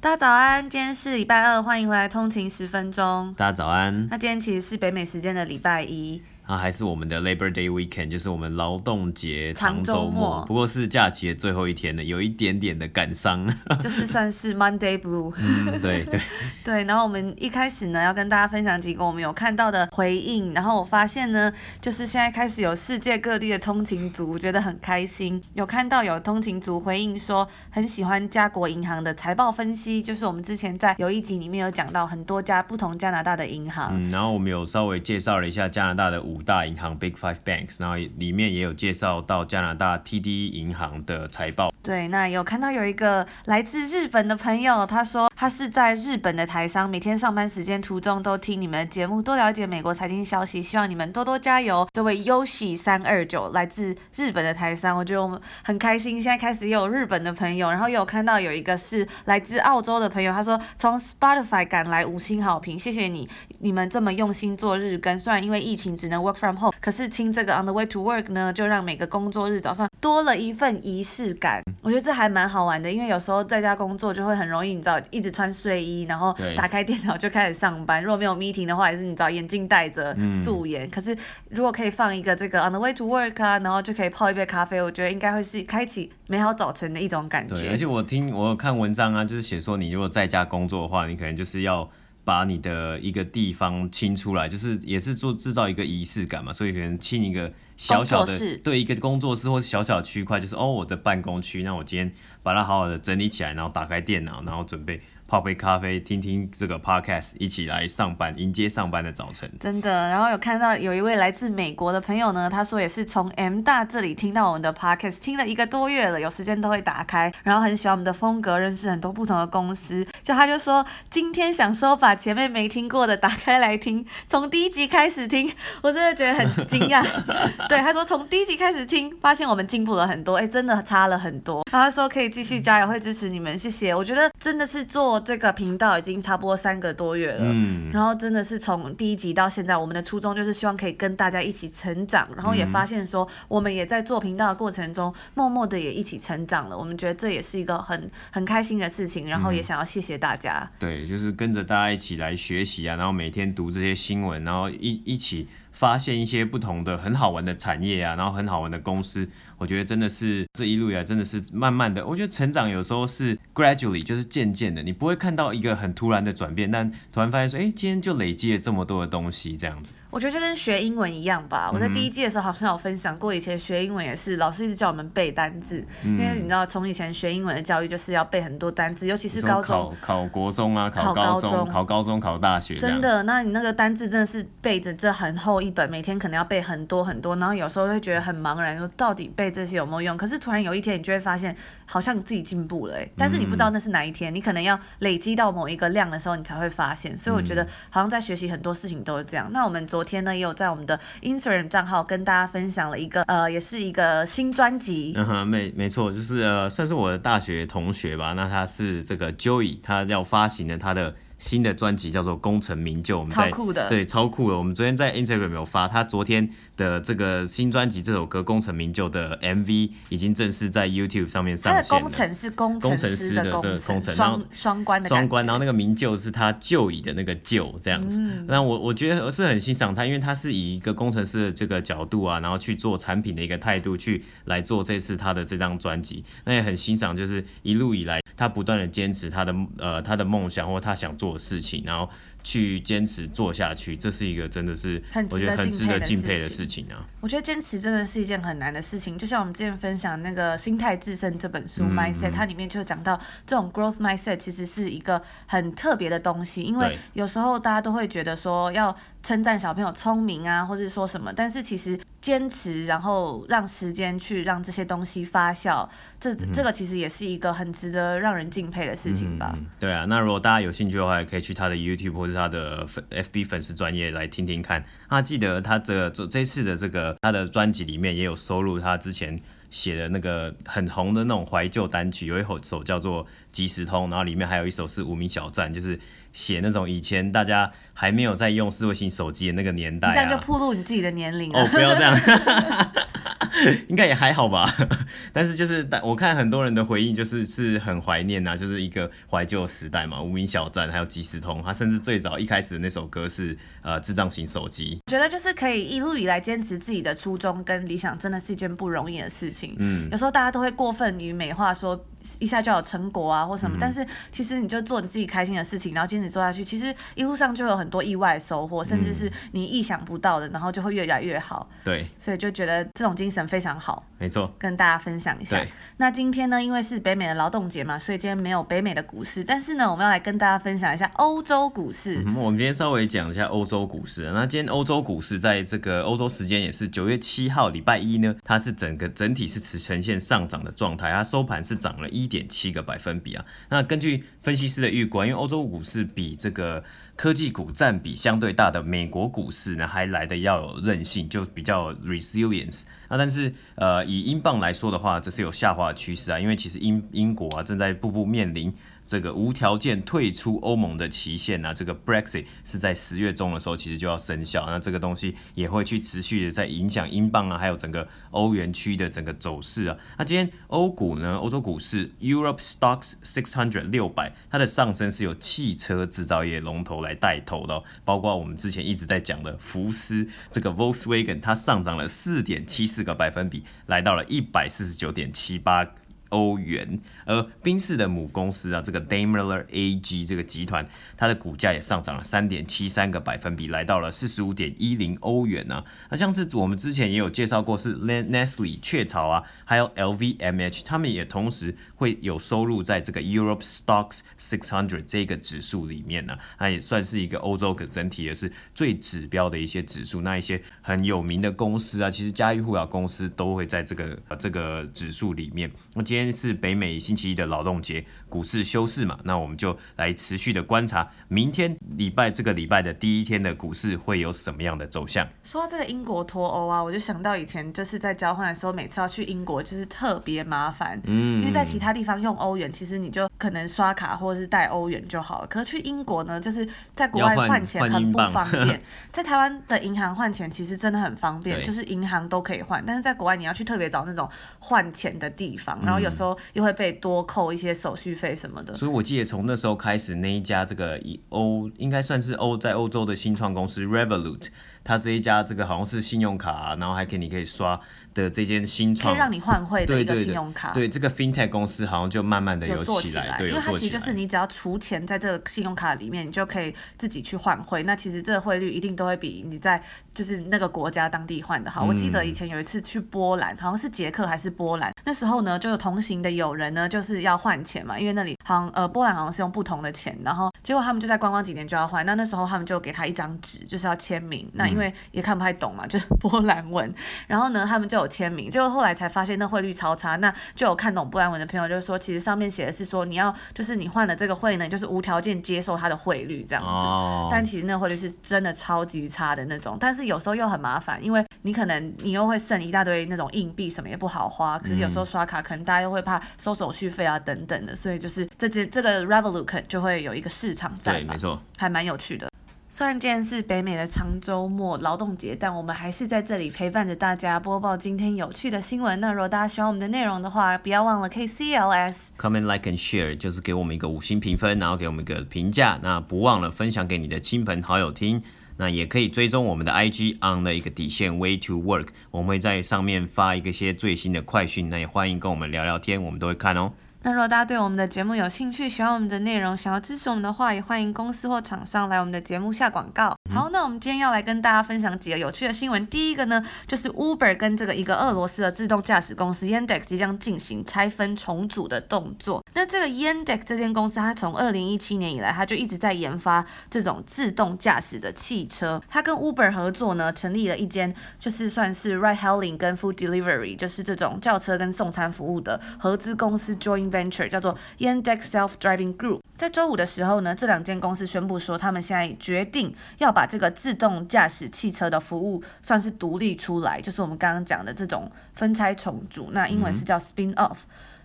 大家早安，今天是礼拜二，欢迎回来通勤十分钟。大家早安。那今天其实是北美时间的礼拜一。啊，还是我们的 Labor Day Weekend，就是我们劳动节长周末，不过是假期的最后一天了，有一点点的感伤，就是算是 Monday Blue。嗯，对对 对。然后我们一开始呢，要跟大家分享几个我们有看到的回应。然后我发现呢，就是现在开始有世界各地的通勤族，觉得很开心。有看到有通勤族回应说，很喜欢加国银行的财报分析，就是我们之前在有一集里面有讲到很多家不同加拿大的银行。嗯，然后我们有稍微介绍了一下加拿大的五。五大银行 Big Five Banks，然后里面也有介绍到加拿大 TD 银行的财报。对，那有看到有一个来自日本的朋友，他说他是在日本的台商，每天上班时间途中都听你们的节目，多了解美国财经消息，希望你们多多加油。这位 Yoshi 三二九来自日本的台商，我觉得我们很开心，现在开始也有日本的朋友，然后有看到有一个是来自澳洲的朋友，他说从 Spotify 赶来五星好评，谢谢你，你们这么用心做日更，虽然因为疫情只能 work from home，可是听这个 On the way to work 呢，就让每个工作日早上多了一份仪式感。我觉得这还蛮好玩的，因为有时候在家工作就会很容易，你知道，一直穿睡衣，然后打开电脑就开始上班。如果没有 meeting 的话，也是你知道，眼镜戴着，素颜。嗯、可是如果可以放一个这个 On the way to work 啊，然后就可以泡一杯咖啡，我觉得应该会是开启美好早晨的一种感觉。对，而且我听我有看文章啊，就是写说你如果在家工作的话，你可能就是要。把你的一个地方清出来，就是也是做制造一个仪式感嘛，所以可能清一个小小的，对一个工作室或是小小区块，就是哦，我的办公区，那我今天把它好好的整理起来，然后打开电脑，然后准备。泡杯咖啡，听听这个 podcast，一起来上班，迎接上班的早晨。真的，然后有看到有一位来自美国的朋友呢，他说也是从 M 大这里听到我们的 podcast，听了一个多月了，有时间都会打开，然后很喜欢我们的风格，认识很多不同的公司。就他就说，今天想说把前面没听过的打开来听，从第一集开始听，我真的觉得很惊讶。对，他说从第一集开始听，发现我们进步了很多，哎，真的差了很多。然后他说可以继续加油，会支持你们，谢谢。我觉得真的是做。这个频道已经差不多三个多月了，嗯，然后真的是从第一集到现在，我们的初衷就是希望可以跟大家一起成长，然后也发现说，我们也在做频道的过程中，默默的也一起成长了。我们觉得这也是一个很很开心的事情，然后也想要谢谢大家。对，就是跟着大家一起来学习啊，然后每天读这些新闻，然后一一起发现一些不同的很好玩的产业啊，然后很好玩的公司。我觉得真的是这一路以来真的是慢慢的。我觉得成长有时候是 gradually，就是渐渐的，你不会看到一个很突然的转变，但突然发现说，哎，今天就累积了这么多的东西，这样子。我觉得就跟学英文一样吧。我在第一季的时候好像有分享过，以前学英文也是老师一直叫我们背单字，因为你知道从以前学英文的教育就是要背很多单字，尤其是高中考考国中啊，考高中，考高中，考大学。真的，那你那个单字真的是背着这很厚一本，每天可能要背很多很多，然后有时候会觉得很茫然，说到底背这些有没有用？可是突然有一天你就会发现，好像你自己进步了，哎，但是你不知道那是哪一天，你可能要累积到某一个量的时候，你才会发现。所以我觉得好像在学习很多事情都是这样。那我们昨天呢也有在我们的 Instagram 账号跟大家分享了一个呃，也是一个新专辑。嗯哼，没没错，就是呃，算是我的大学同学吧。那他是这个 Joey，他要发行的他的。新的专辑叫做《功成名就》，我们在超酷的，对，超酷的。我们昨天在 Instagram 有发，他昨天的这个新专辑这首歌《功成名就》的 MV 已经正式在 YouTube 上面上线了。他的工程是工程师的工程，双双关的双关，然后那个名就是他就以的那个就这样子。那、嗯、我我觉得我是很欣赏他，因为他是以一个工程师的这个角度啊，然后去做产品的一个态度去来做这次他的这张专辑。那也很欣赏，就是一路以来他不断的坚持他的呃他的梦想或他想做。做事情，然后去坚持做下去，这是一个真的是我觉得很值得敬佩的事情啊。我觉得坚持真的是一件很难的事情。就像我们之前分享那个《心态自胜》这本书，嗯，mindset，它里面就讲到这种 growth mindset 其实是一个很特别的东西，因为有时候大家都会觉得说要称赞小朋友聪明啊，或者说什么，但是其实。坚持，然后让时间去让这些东西发酵，这这个其实也是一个很值得让人敬佩的事情吧。嗯，对啊，那如果大家有兴趣的话，也可以去他的 YouTube 或者他的粉 FB 粉丝专业来听听看。那记得他这这这次的这个他的专辑里面也有收录他之前写的那个很红的那种怀旧单曲，有一首叫做《即时通》，然后里面还有一首是《无名小站》，就是。写那种以前大家还没有在用智慧型手机的那个年代啊，这样就暴露你自己的年龄。哦，不要这样。应该也还好吧，但是就是，但我看很多人的回应就是是很怀念呐，就是一个怀旧时代嘛，无名小站还有即时通，他甚至最早一开始的那首歌是呃智障型手机。我觉得就是可以一路以来坚持自己的初衷跟理想，真的是一件不容易的事情。嗯，有时候大家都会过分于美化，说一下就有成果啊或什么，嗯、但是其实你就做你自己开心的事情，然后坚持做下去，其实一路上就有很多意外收获，甚至是你意想不到的，然后就会越来越好。对，所以就觉得这种精神非常好。没错，跟大家分享一下。那今天呢，因为是北美的劳动节嘛，所以今天没有北美的股市，但是呢，我们要来跟大家分享一下欧洲股市。嗯，我们今天稍微讲一下欧洲股市。那今天欧洲股市在这个欧洲时间也是九月七号礼拜一呢，它是整个整体是呈呈现上涨的状态，它收盘是涨了一点七个百分比啊。那根据分析师的预估，因为欧洲股市比这个科技股占比相对大的美国股市呢，还来的要有韧性，就比较 resilience 啊。但是呃，以英镑来说的话，这是有下滑的趋势啊，因为其实英英国啊正在步步面临。这个无条件退出欧盟的期限呢、啊，这个 Brexit 是在十月中的时候，其实就要生效。那这个东西也会去持续的在影响英镑啊，还有整个欧元区的整个走势啊。那今天欧股呢，欧洲股市 Europe Stocks 600六百，它的上升是由汽车制造业龙头来带头的、哦，包括我们之前一直在讲的福斯这个 Volkswagen，它上涨了四点七四个百分比，来到了一百四十九点七八。欧元，而宾士的母公司啊，这个 Daimler AG 这个集团，它的股价也上涨了三点七三个百分比，来到了四十五点一零欧元呢、啊。那像是我们之前也有介绍过，是 Nestle 雀巢啊，还有 LVMH，他们也同时会有收入在这个 Europe Stocks 600这个指数里面呢、啊。它也算是一个欧洲个整体也是最指标的一些指数。那一些很有名的公司啊，其实家喻户晓公司都会在这个这个指数里面。那今是北美星期一的劳动节，股市休市嘛，那我们就来持续的观察，明天礼拜这个礼拜的第一天的股市会有什么样的走向。说到这个英国脱欧啊，我就想到以前就是在交换的时候，每次要去英国就是特别麻烦，嗯，因为在其他地方用欧元，其实你就可能刷卡或者是带欧元就好了。可是去英国呢，就是在国外换钱很不方便，在台湾的银行换钱其实真的很方便，就是银行都可以换，但是在国外你要去特别找那种换钱的地方，然后有时候又会被多扣一些手续费什么的。所以我记得从那时候开始，那一家这个欧应该算是欧在欧洲的新创公司 Revolut，它这一家这个好像是信用卡啊，然后还可以你可以刷。的这间新创可以让你换汇的一个信用卡，对，这个 FinTech 公司好像就慢慢的有起来，有做起来，对，因为它其实就是你只要储钱在这个信用卡里面，你就可以自己去换汇。那其实这个汇率一定都会比你在就是那个国家当地换的好。嗯、我记得以前有一次去波兰，好像是捷克还是波兰，那时候呢就有同行的友人呢就是要换钱嘛，因为那里好像呃波兰好像是用不同的钱，然后结果他们就在观光几年就要换，那那时候他们就给他一张纸，就是要签名。那因为也看不太懂嘛，就是 波兰文，然后呢他们就有签名，结果后来。才发现那汇率超差，那就有看懂波兰文的朋友就是说，其实上面写的是说你要就是你换了这个汇呢，就是无条件接受它的汇率这样子。Oh. 但其实那汇率是真的超级差的那种，但是有时候又很麻烦，因为你可能你又会剩一大堆那种硬币，什么也不好花。可是有时候刷卡可能大家又会怕收手续费啊等等的，所以就是这这这个 Revolut 就会有一个市场在。对，没错，还蛮有趣的。虽然今天是北美的长周末劳动节，但我们还是在这里陪伴着大家播报今天有趣的新闻。那如果大家喜欢我们的内容的话，不要忘了 KCLS comment like and share，就是给我们一个五星评分，然后给我们一个评价。那不忘了分享给你的亲朋好友听。那也可以追踪我们的 IG on 的一个底线 way to work，我们会在上面发一个些最新的快讯。那也欢迎跟我们聊聊天，我们都会看哦。那如果大家对我们的节目有兴趣，喜欢我们的内容，想要支持我们的话，也欢迎公司或厂商来我们的节目下广告。好，那我们今天要来跟大家分享几个有趣的新闻。第一个呢，就是 Uber 跟这个一个俄罗斯的自动驾驶公司 Yandex 即将进行拆分重组的动作。那这个 Yandex 这间公司，它从二零一七年以来，它就一直在研发这种自动驾驶的汽车。它跟 Uber 合作呢，成立了一间就是算是 Ride Hailing 跟 Food Delivery，就是这种轿车跟送餐服务的合资公司 Joint Venture，叫做 Yandex Self Driving Group。在周五的时候呢，这两间公司宣布说，他们现在决定要把这个自动驾驶汽车的服务算是独立出来，就是我们刚刚讲的这种分拆重组，那英文是叫 spin off。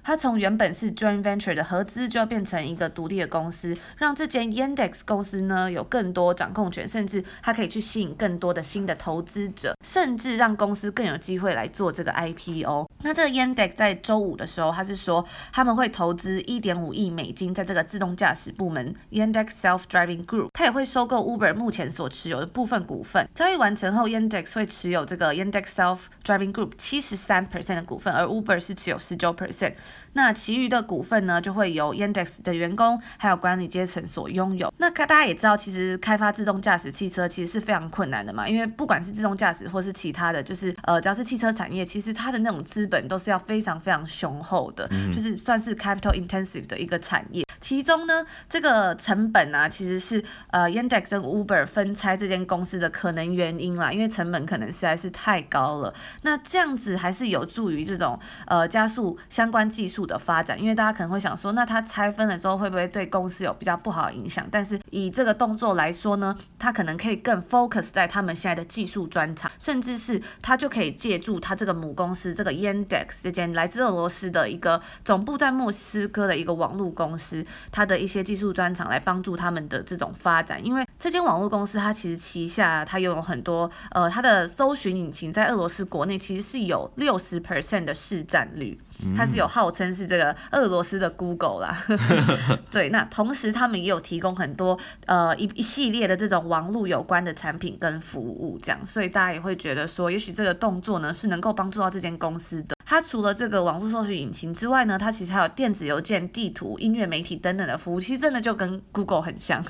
它从原本是 joint venture 的合资，就要变成一个独立的公司，让这间 Yandex 公司呢有更多掌控权，甚至它可以去吸引更多的新的投资者，甚至让公司更有机会来做这个 IPO。那这个 Yandex 在周五的时候，他是说他们会投资一点五亿美金在这个自动驾驶部门 Yandex Self Driving Group，他也会收购 Uber 目前所持有的部分股份。交易完成后，Yandex 会持有这个 Yandex Self Driving Group 七十三 percent 的股份，而 Uber 是持有十九 percent。那其余的股份呢，就会由 Yandex 的员工还有管理阶层所拥有。那大家也知道，其实开发自动驾驶汽车其实是非常困难的嘛，因为不管是自动驾驶或是其他的，就是呃，只要是汽车产业，其实它的那种资本都是要非常非常雄厚的，就是算是 capital intensive 的一个产业。其中呢，这个成本啊，其实是呃 Yandex 跟 Uber 分拆这间公司的可能原因啦，因为成本可能实在是太高了。那这样子还是有助于这种呃加速相关技技术的发展，因为大家可能会想说，那它拆分了之后会不会对公司有比较不好的影响？但是以这个动作来说呢，它可能可以更 focus 在他们现在的技术专长，甚至是它就可以借助它这个母公司这个 Yandex 这间来自俄罗斯的一个总部在莫斯科的一个网络公司，它的一些技术专长来帮助他们的这种发展，因为这间网络公司它其实旗下它拥有很多呃，它的搜寻引擎在俄罗斯国内其实是有六十 percent 的市占率。它是有号称是这个俄罗斯的 Google 啦，对，那同时他们也有提供很多呃一一系列的这种网络有关的产品跟服务，这样，所以大家也会觉得说，也许这个动作呢是能够帮助到这间公司的。它除了这个网络搜索引擎之外呢，它其实还有电子邮件、地图、音乐媒体等等的服务，其实真的就跟 Google 很像。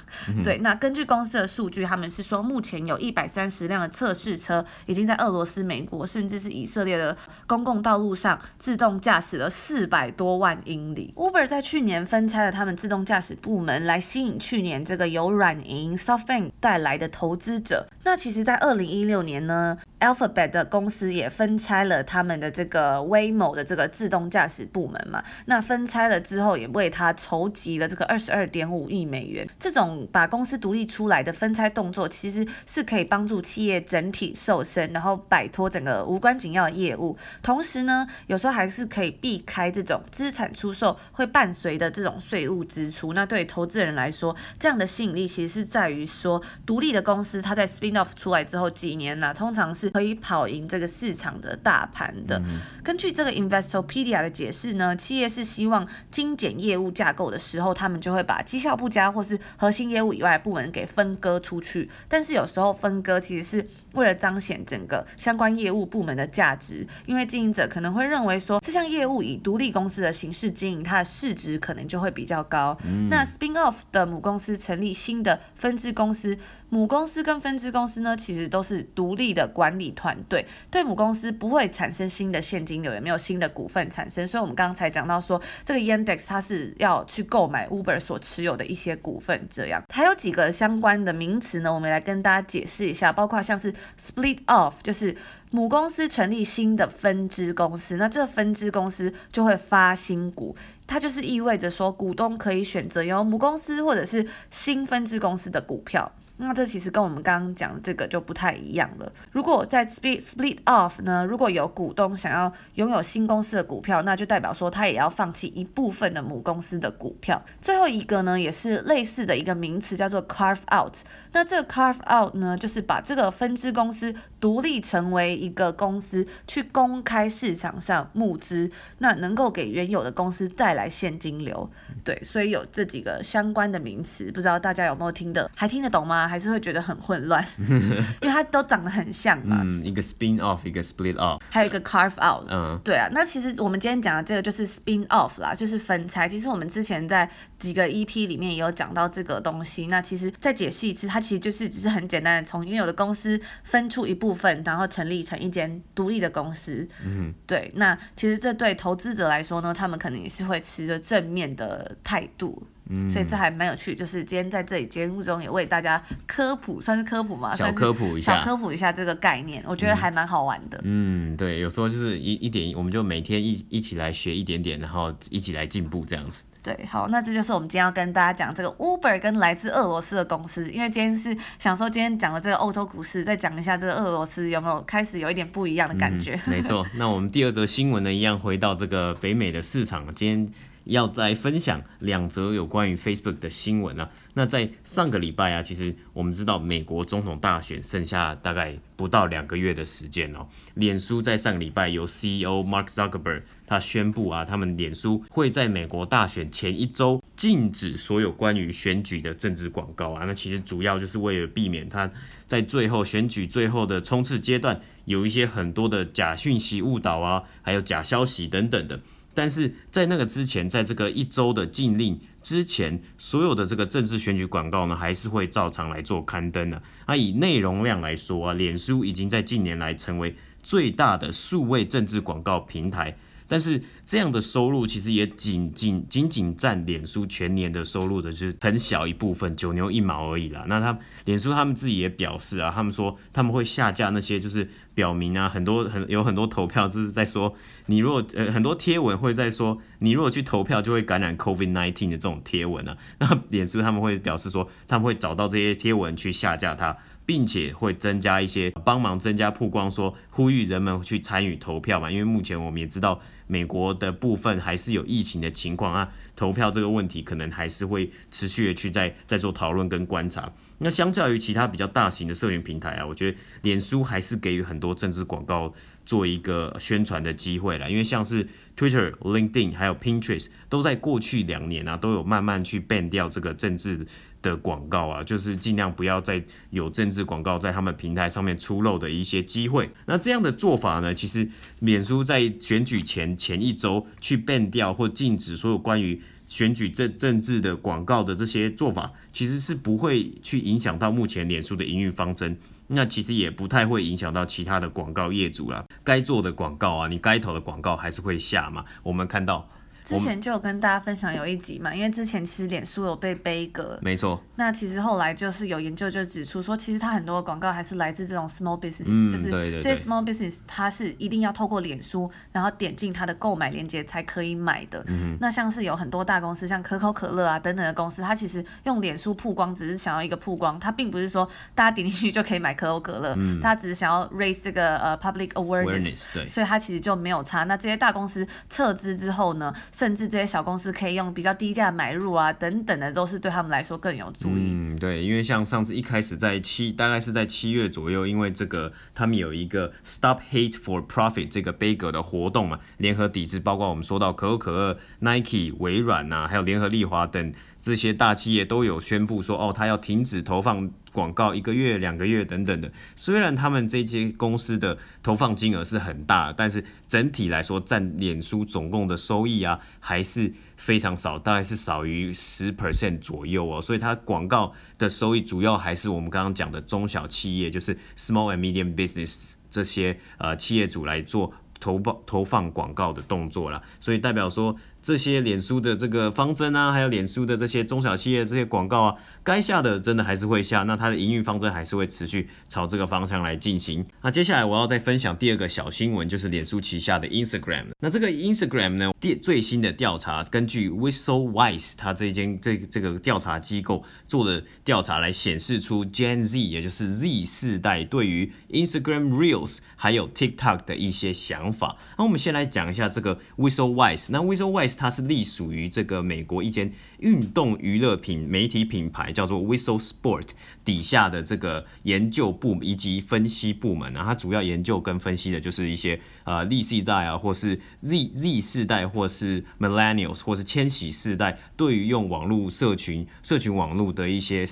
对，那根据公司的数据，他们是说目前有一百三十辆的测试车已经在俄罗斯、美国甚至是以色列的公共道路上自动驾驶。驶了四百多万英里。Uber 在去年分拆了他们自动驾驶部门，来吸引去年这个由软银 SoftBank 带来的投资者。那其实，在二零一六年呢，Alphabet 的公司也分拆了他们的这个 Waymo 的这个自动驾驶部门嘛。那分拆了之后，也为他筹集了这个二十二点五亿美元。这种把公司独立出来的分拆动作，其实是可以帮助企业整体瘦身，然后摆脱整个无关紧要的业务。同时呢，有时候还是可以避开这种资产出售会伴随的这种税务支出。那对投资人来说，这样的吸引力其实是在于说，独立的公司它在 spin off 出来之后几年呢、通常是可以跑赢这个市场的大盘的。嗯、根据这个 Investopedia 的解释呢，企业是希望精简业务架构的时候，他们就会把绩效不佳或是核心业务以外的部门给分割出去。但是有时候分割其实是为了彰显整个相关业务部门的价值，因为经营者可能会认为说，这项业务以独立公司的形式经营，它的市值可能就会比较高。嗯、那 spin off 的母公司成立新的分支公司。母公司跟分支公司呢，其实都是独立的管理团队，对母公司不会产生新的现金流，也没有新的股份产生。所以，我们刚才讲到说，这个 Yandex 它是要去购买 Uber 所持有的一些股份，这样。还有几个相关的名词呢，我们来跟大家解释一下，包括像是 split off，就是母公司成立新的分支公司，那这分支公司就会发新股，它就是意味着说，股东可以选择由母公司或者是新分支公司的股票。那这其实跟我们刚刚讲的这个就不太一样了。如果在 split split off 呢，如果有股东想要拥有新公司的股票，那就代表说他也要放弃一部分的母公司的股票。最后一个呢，也是类似的一个名词，叫做 carve out。那这个 carve out 呢，就是把这个分支公司独立成为一个公司去公开市场上募资，那能够给原有的公司带来现金流。对，所以有这几个相关的名词，不知道大家有没有听得还听得懂吗？还是会觉得很混乱？因为它都长得很像嘛。嗯，一个 spin off，一个 split off，还有一个 carve out。嗯，对啊。那其实我们今天讲的这个就是 spin off 啦，就是分拆。其实我们之前在几个 EP 里面也有讲到这个东西。那其实再解释一次，它其实就是只是很简单的从原有的公司分出一部分，然后成立成一间独立的公司。嗯，对。那其实这对投资者来说呢，他们可能也是会持着正面的态度。嗯，所以这还蛮有趣，就是今天在这里节目中也为大家科普，算是科普嘛，小科普一下，小科普一下这个概念，我觉得还蛮好玩的。嗯，对，有时候就是一一点，我们就每天一一起来学一点点，然后一起来进步这样子。对，好，那这就是我们今天要跟大家讲这个 Uber 跟来自俄罗斯的公司，因为今天是想说今天讲的这个欧洲股市，再讲一下这个俄罗斯有没有开始有一点不一样的感觉。嗯，没错，那我们第二则新闻呢，一样回到这个北美的市场，今天。要再分享两则有关于 Facebook 的新闻啊。那在上个礼拜啊，其实我们知道美国总统大选剩下大概不到两个月的时间哦。脸书在上个礼拜由 CEO Mark Zuckerberg 他宣布啊，他们脸书会在美国大选前一周禁止所有关于选举的政治广告啊。那其实主要就是为了避免他在最后选举最后的冲刺阶段有一些很多的假讯息误导啊，还有假消息等等的。但是在那个之前，在这个一周的禁令之前，所有的这个政治选举广告呢，还是会照常来做刊登的。那以内容量来说啊，脸书已经在近年来成为最大的数位政治广告平台。但是这样的收入其实也仅仅仅仅占脸书全年的收入的就是很小一部分，九牛一毛而已啦。那他脸书他们自己也表示啊，他们说他们会下架那些就是表明啊，很多很有很多投票就是在说你如果呃很多贴文会在说你如果去投票就会感染 COVID-19 的这种贴文啊，那脸书他们会表示说他们会找到这些贴文去下架它。并且会增加一些帮忙增加曝光，说呼吁人们去参与投票嘛。因为目前我们也知道，美国的部分还是有疫情的情况啊，投票这个问题可能还是会持续的去在在做讨论跟观察。那相较于其他比较大型的社群平台啊，我觉得脸书还是给予很多政治广告做一个宣传的机会啦。因为像是 Twitter、LinkedIn 还有 Pinterest 都在过去两年啊，都有慢慢去 ban 掉这个政治。的广告啊，就是尽量不要再有政治广告在他们平台上面出漏的一些机会。那这样的做法呢，其实脸书在选举前前一周去 ban 掉或禁止所有关于选举政政治的广告的这些做法，其实是不会去影响到目前脸书的营运方针。那其实也不太会影响到其他的广告业主啦。该做的广告啊，你该投的广告还是会下嘛。我们看到。之前就有跟大家分享有一集嘛，因为之前其实脸书有被杯葛，没错。那其实后来就是有研究就指出说，其实它很多广告还是来自这种 small business，、嗯、就是这些 small business 它是一定要透过脸书，然后点进它的购买链接才可以买的。嗯、那像是有很多大公司，像可口可乐啊等等的公司，它其实用脸书曝光只是想要一个曝光，它并不是说大家点进去就可以买可口可乐，嗯、它只是想要 raise 这个呃 public awareness，, awareness 所以它其实就没有差。那这些大公司撤资之后呢，甚至这些小公司可以用比较低价买入啊，等等的，都是对他们来说更有助益。嗯，对，因为像上次一开始在七，大概是在七月左右，因为这个他们有一个 Stop Hate for Profit 这个杯葛的活动嘛，联合抵制，包括我们说到可口可乐、Nike、微软呐、啊，还有联合利华等。这些大企业都有宣布说，哦，他要停止投放广告一个月、两个月等等的。虽然他们这些公司的投放金额是很大，但是整体来说，占脸书总共的收益啊，还是非常少，大概是少于十 percent 左右哦。所以它广告的收益主要还是我们刚刚讲的中小企业，就是 small and medium business 这些呃企业主来做投报投放广告的动作啦。所以代表说。这些脸书的这个方针啊，还有脸书的这些中小企业这些广告啊，该下的真的还是会下，那它的营运方针还是会持续朝这个方向来进行。那接下来我要再分享第二个小新闻，就是脸书旗下的 Instagram。那这个 Instagram 呢，第最新的调查，根据 Whistlewise 它这间这这个调查机构做的调查来显示出 Gen Z，也就是 Z 世代对于 Instagram Reels 还有 TikTok 的一些想法。那我们先来讲一下这个 Whistlewise。那 Whistlewise 它是隶属于这个美国一间运动娱乐品媒体品牌，叫做 Whistle Sport 底下的这个研究部以及分析部门啊，它主要研究跟分析的就是一些呃 Z 世代啊，或是 Z Z 世代，或是 Millennials，或是千禧世代对于用网络社群、社群网络的一些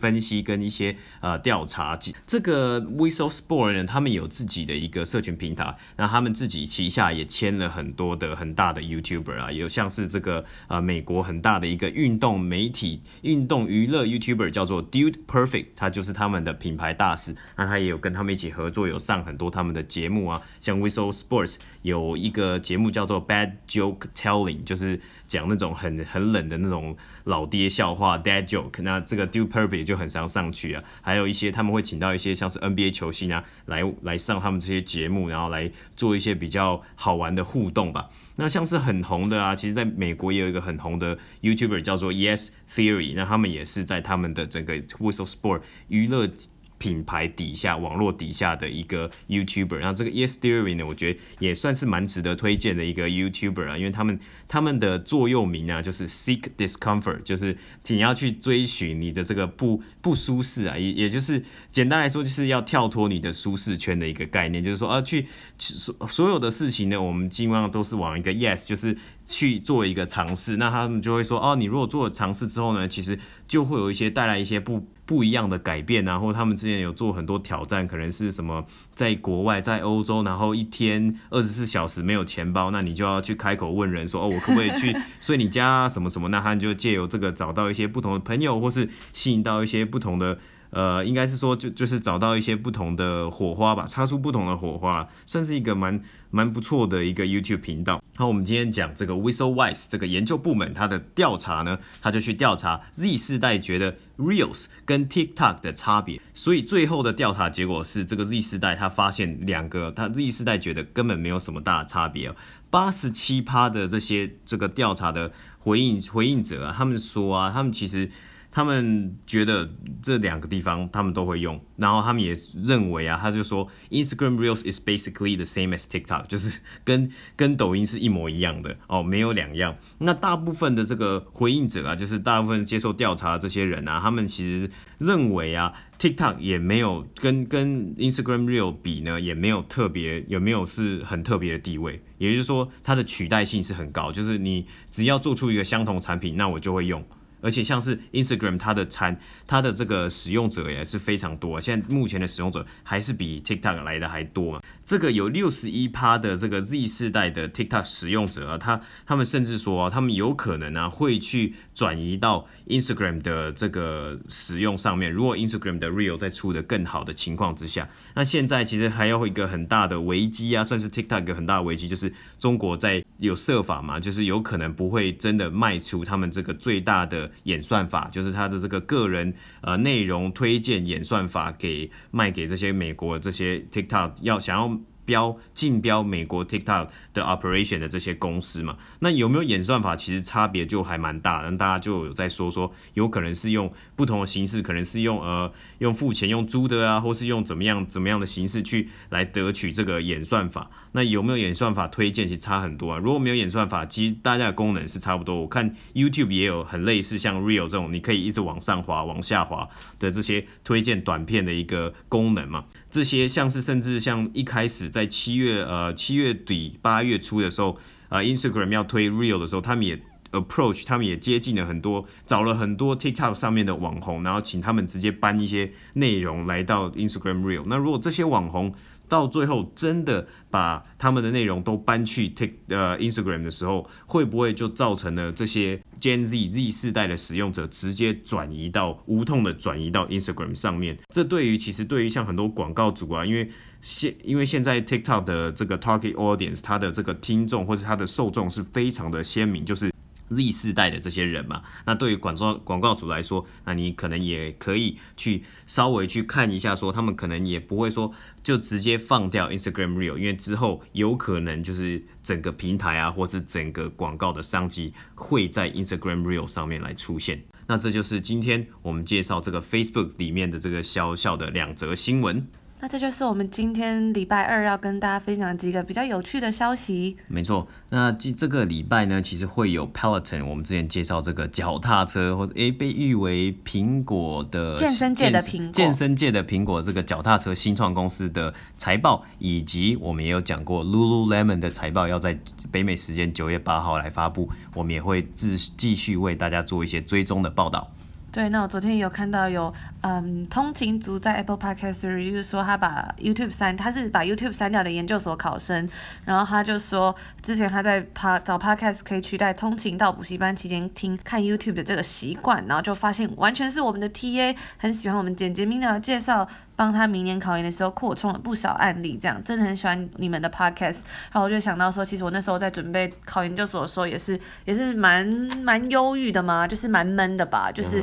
分析跟一些呃调查。这个 Whistle Sport 呢，他们有自己的一个社群平台，那他们自己旗下也签了很多的很大的 YouTuber 啊，有像是这个呃美国很大的一个运动媒体、运动娱乐 YouTuber 叫做 Dude Perfect，他就是他们的品牌大使，那他也有跟他们一起合作，有上很多他们的节目啊，像 Whistle Sports 有一个节目叫做 Bad Joke Telling，就是讲那种很很冷的那种老爹笑话 Dad Joke，那这个 Duperbe 就很常上去啊，还有一些他们会请到一些像是 NBA 球星啊来来上他们这些节目，然后来做一些比较好玩的互动吧。那像是很红的啊，其实在美国也有一个很红的 YouTuber 叫做 Yes Theory，那他们也是在他们的整个 Whistle For 娱乐品牌底下，网络底下的一个 YouTuber，然后这个 Yes Theory 呢，我觉得也算是蛮值得推荐的一个 YouTuber 啊，因为他们他们的座右铭啊，就是 Seek Discomfort，就是你要去追寻你的这个不不舒适啊，也也就是简单来说，就是要跳脱你的舒适圈的一个概念，就是说啊，去所所有的事情呢，我们基本上都是往一个 Yes，就是去做一个尝试，那他们就会说哦，你如果做了尝试之后呢，其实就会有一些带来一些不。不一样的改变啊，或他们之前有做很多挑战，可能是什么在国外，在欧洲，然后一天二十四小时没有钱包，那你就要去开口问人说，哦，我可不可以去 睡你家什么什么？那他就借由这个找到一些不同的朋友，或是吸引到一些不同的，呃，应该是说就就是找到一些不同的火花吧，擦出不同的火花，算是一个蛮。蛮不错的一个 YouTube 频道。好，我们今天讲这个 Whistle Wise 这个研究部门，它的调查呢，他就去调查 Z 世代觉得 Reels 跟 TikTok 的差别。所以最后的调查结果是，这个 Z 世代他发现两个，他 Z 世代觉得根本没有什么大的差别。八十七趴的这些这个调查的回应回应者啊，他们说啊，他们其实。他们觉得这两个地方他们都会用，然后他们也认为啊，他就说 Instagram Reels is basically the same as TikTok，就是跟跟抖音是一模一样的哦，没有两样。那大部分的这个回应者啊，就是大部分接受调查这些人啊，他们其实认为啊，TikTok 也没有跟跟 Instagram Reel 比呢，也没有特别，有没有是很特别的地位，也就是说它的取代性是很高，就是你只要做出一个相同产品，那我就会用。而且像是 Instagram，它的产它的这个使用者也是非常多，现在目前的使用者还是比 TikTok 来的还多嘛。这个有六十一趴的这个 Z 世代的 TikTok 使用者啊，他他们甚至说，他们有可能啊会去转移到 Instagram 的这个使用上面。如果 Instagram 的 Real 在出的更好的情况之下，那现在其实还有一个很大的危机啊，算是 TikTok 一个很大的危机，就是中国在有设法嘛，就是有可能不会真的卖出他们这个最大的演算法，就是他的这个个人呃内容推荐演算法给卖给这些美国这些 TikTok 要想要。标竞标美国 TikTok 的 operation 的这些公司嘛，那有没有演算法？其实差别就还蛮大的。那大家就有在说说，有可能是用不同的形式，可能是用呃用付钱用租的啊，或是用怎么样怎么样的形式去来得取这个演算法。那有没有演算法推荐？其实差很多啊。如果没有演算法，其实大家的功能是差不多。我看 YouTube 也有很类似，像 Real 这种，你可以一直往上滑、往下滑的这些推荐短片的一个功能嘛。这些像是甚至像一开始在七月呃七月底八月初的时候，呃 Instagram 要推 Real 的时候，他们也 approach，他们也接近了很多，找了很多 TikTok 上面的网红，然后请他们直接搬一些内容来到 Instagram Real。那如果这些网红到最后真的把他们的内容都搬去 Tik 呃 Instagram 的时候，会不会就造成了这些 Gen Z Z 世代的使用者直接转移到无痛的转移到 Instagram 上面？这对于其实对于像很多广告主啊，因为现因为现在 TikTok 的这个 Target Audience，它的这个听众或者它的受众是非常的鲜明，就是。Z 世代的这些人嘛，那对于广告广告主来说，那你可能也可以去稍微去看一下，说他们可能也不会说就直接放掉 Instagram Reel，因为之后有可能就是整个平台啊，或是整个广告的商机会在 Instagram Reel 上面来出现。那这就是今天我们介绍这个 Facebook 里面的这个小小的两则新闻。那这就是我们今天礼拜二要跟大家分享几个比较有趣的消息。没错，那这这个礼拜呢，其实会有 Peloton，我们之前介绍这个脚踏车，或者诶被誉为苹果的健身界的苹果，健身界的苹果这个脚踏车新创公司的财报，以及我们也有讲过 Lululemon 的财报要在北美时间九月八号来发布，我们也会继继续为大家做一些追踪的报道。对，那我昨天有看到有，嗯，通勤族在 Apple Podcast review 说他把 YouTube 删，他是把 YouTube 删掉的研究所考生，然后他就说，之前他在爬找 Podcast 可以取代通勤到补习班期间听看 YouTube 的这个习惯，然后就发现完全是我们的 TA 很喜欢我们简洁明了的介绍。帮他明年考研的时候扩充了不少案例，这样真的很喜欢你们的 podcast。然后我就想到说，其实我那时候在准备考研究所的时候，也是也是蛮蛮忧郁的嘛，就是蛮闷的吧，就是。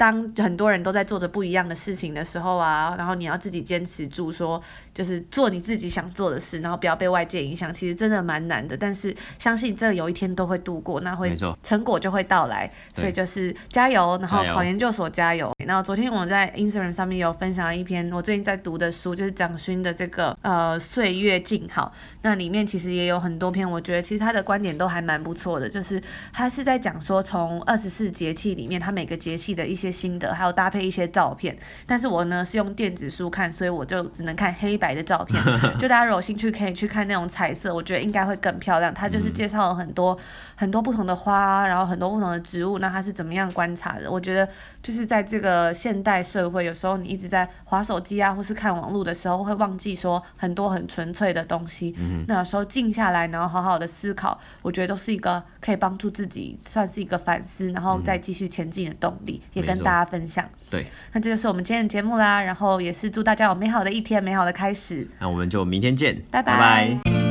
当很多人都在做着不一样的事情的时候啊，然后你要自己坚持住，说就是做你自己想做的事，然后不要被外界影响，其实真的蛮难的。但是相信这有一天都会度过，那会成果就会到来。所以就是加油，然后考研究所加油。然后昨天我在 Instagram 上面有分享了一篇我最近在读的书，就是蒋勋的这个呃岁月静好。那里面其实也有很多篇，我觉得其实他的观点都还蛮不错的，就是他是在讲说从二十四节气里面，他每个节气的一些。心得，还有搭配一些照片，但是我呢是用电子书看，所以我就只能看黑白的照片。就大家如果有兴趣，可以去看那种彩色，我觉得应该会更漂亮。它就是介绍了很多、嗯、很多不同的花，然后很多不同的植物，那它是怎么样观察的？我觉得就是在这个现代社会，有时候你一直在划手机啊，或是看网络的时候，会忘记说很多很纯粹的东西。嗯、那有时候静下来，然后好好的思考，我觉得都是一个可以帮助自己，算是一个反思，然后再继续前进的动力，嗯、也跟。大家分享，对，那这就是我们今天的节目啦，然后也是祝大家有美好的一天，美好的开始。那我们就明天见，拜拜。拜拜。